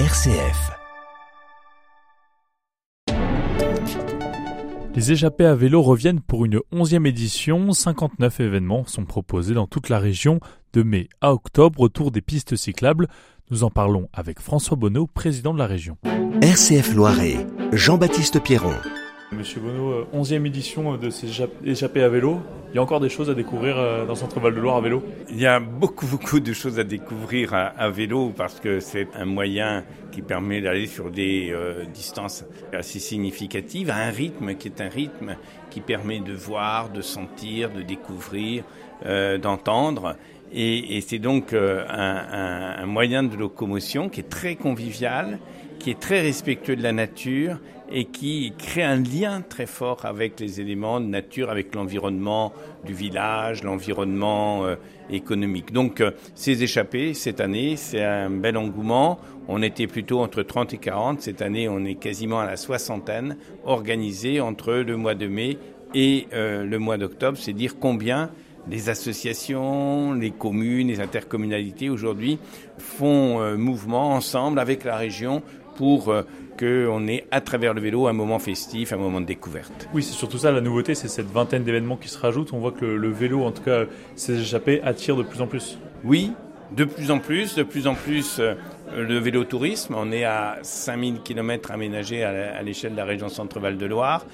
RCF. Les échappées à vélo reviennent pour une onzième édition. 59 événements sont proposés dans toute la région de mai à octobre autour des pistes cyclables. Nous en parlons avec François Bonneau, président de la région. RCF Loiret, Jean-Baptiste Pierron. Monsieur Bonneau, 11e édition de ces échappées à vélo. Il y a encore des choses à découvrir euh, dans Centre Val de Loire à vélo? Il y a beaucoup, beaucoup de choses à découvrir à, vélo parce que c'est un moyen qui permet d'aller sur des euh, distances assez significatives à un rythme qui est un rythme qui permet de voir, de sentir, de découvrir, euh, d'entendre. Et, c'est donc un, un, moyen de locomotion qui est très convivial, qui est très respectueux de la nature et qui crée un lien très fort avec les éléments de nature, avec l'environnement du village, l'environnement euh, économique. Donc euh, ces échappées, cette année, c'est un bel engouement. On était plutôt entre 30 et 40. Cette année, on est quasiment à la soixantaine, organisées entre le mois de mai et euh, le mois d'octobre. C'est dire combien les associations, les communes, les intercommunalités aujourd'hui font mouvement ensemble avec la région pour euh, qu'on ait à travers le vélo un moment festif, un moment de découverte. Oui, c'est surtout ça la nouveauté, c'est cette vingtaine d'événements qui se rajoutent. On voit que le, vélo, en tout cas, ces échappées attire de plus en plus. Oui, de plus en plus, de plus en plus euh, le vélotourisme. On est à 5000 km aménagés à l'échelle de la région Centre-Val de Loire.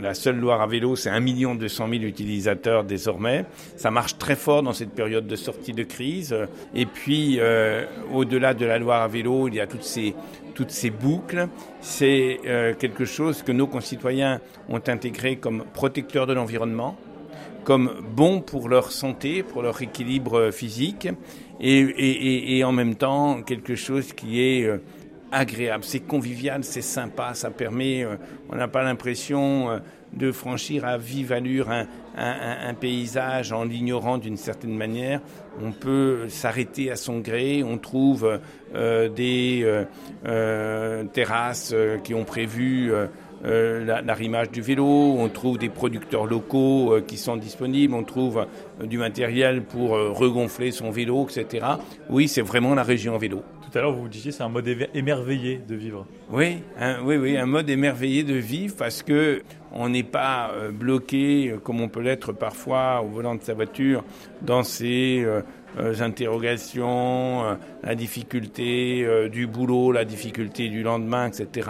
La seule Loire à vélo, c'est 1 200 000 utilisateurs désormais. Ça marche très fort dans cette période de sortie de crise. Et puis, euh, au-delà de la Loire à vélo, il y a toutes ces, toutes ces boucles. C'est euh, quelque chose que nos concitoyens ont intégré comme protecteur de l'environnement comme bon pour leur santé, pour leur équilibre physique, et, en même temps quelque chose qui est euh, agréable, c'est convivial, c'est sympa, ça permet, euh, on n'a pas l'impression euh, de franchir à vive allure un, paysage en l'ignorant d'une certaine manière. On peut s'arrêter à son gré, on trouve des terrasses qui ont prévu euh, l'arrimage du vélo, on trouve des producteurs locaux euh, qui sont disponibles, on trouve euh, du matériel pour regonfler son vélo, etc. Oui, c'est vraiment la région vélo. Tout à l'heure, vous vous disiez c'est un mode émerveillé de vivre. Oui, oui, oui, un mode émerveillé de vivre parce que on n'est pas bloqué comme on peut l'être parfois au volant de sa voiture dans ces interrogations, la difficulté du boulot, la difficulté du lendemain, etc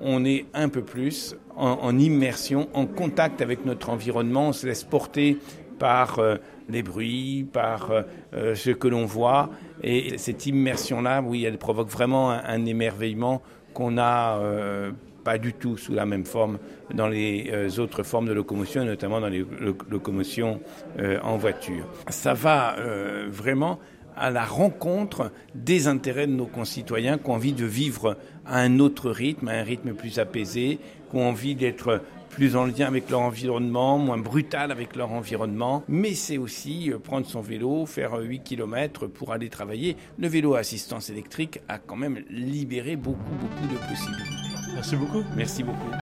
on est un peu plus en, immersion, en contact avec notre environnement, on se laisse porter par euh, les bruits, par euh, euh, ce que l'on voit. Et cette immersion-là, oui, elle provoque vraiment un, émerveillement qu'on n'a pas du tout sous la même forme dans les autres formes de locomotion, notamment dans les locomotions en voiture. Ça va vraiment à la rencontre des intérêts de nos concitoyens qui ont envie de vivre à un autre rythme, à un rythme plus apaisé, qui ont envie d'être plus en lien avec leur environnement, moins brutal avec leur environnement. Mais c'est aussi euh, prendre son vélo, faire 8 euh, km pour aller travailler. Le vélo à assistance électrique a quand même libéré beaucoup, beaucoup de possibilités. Merci beaucoup. Merci beaucoup.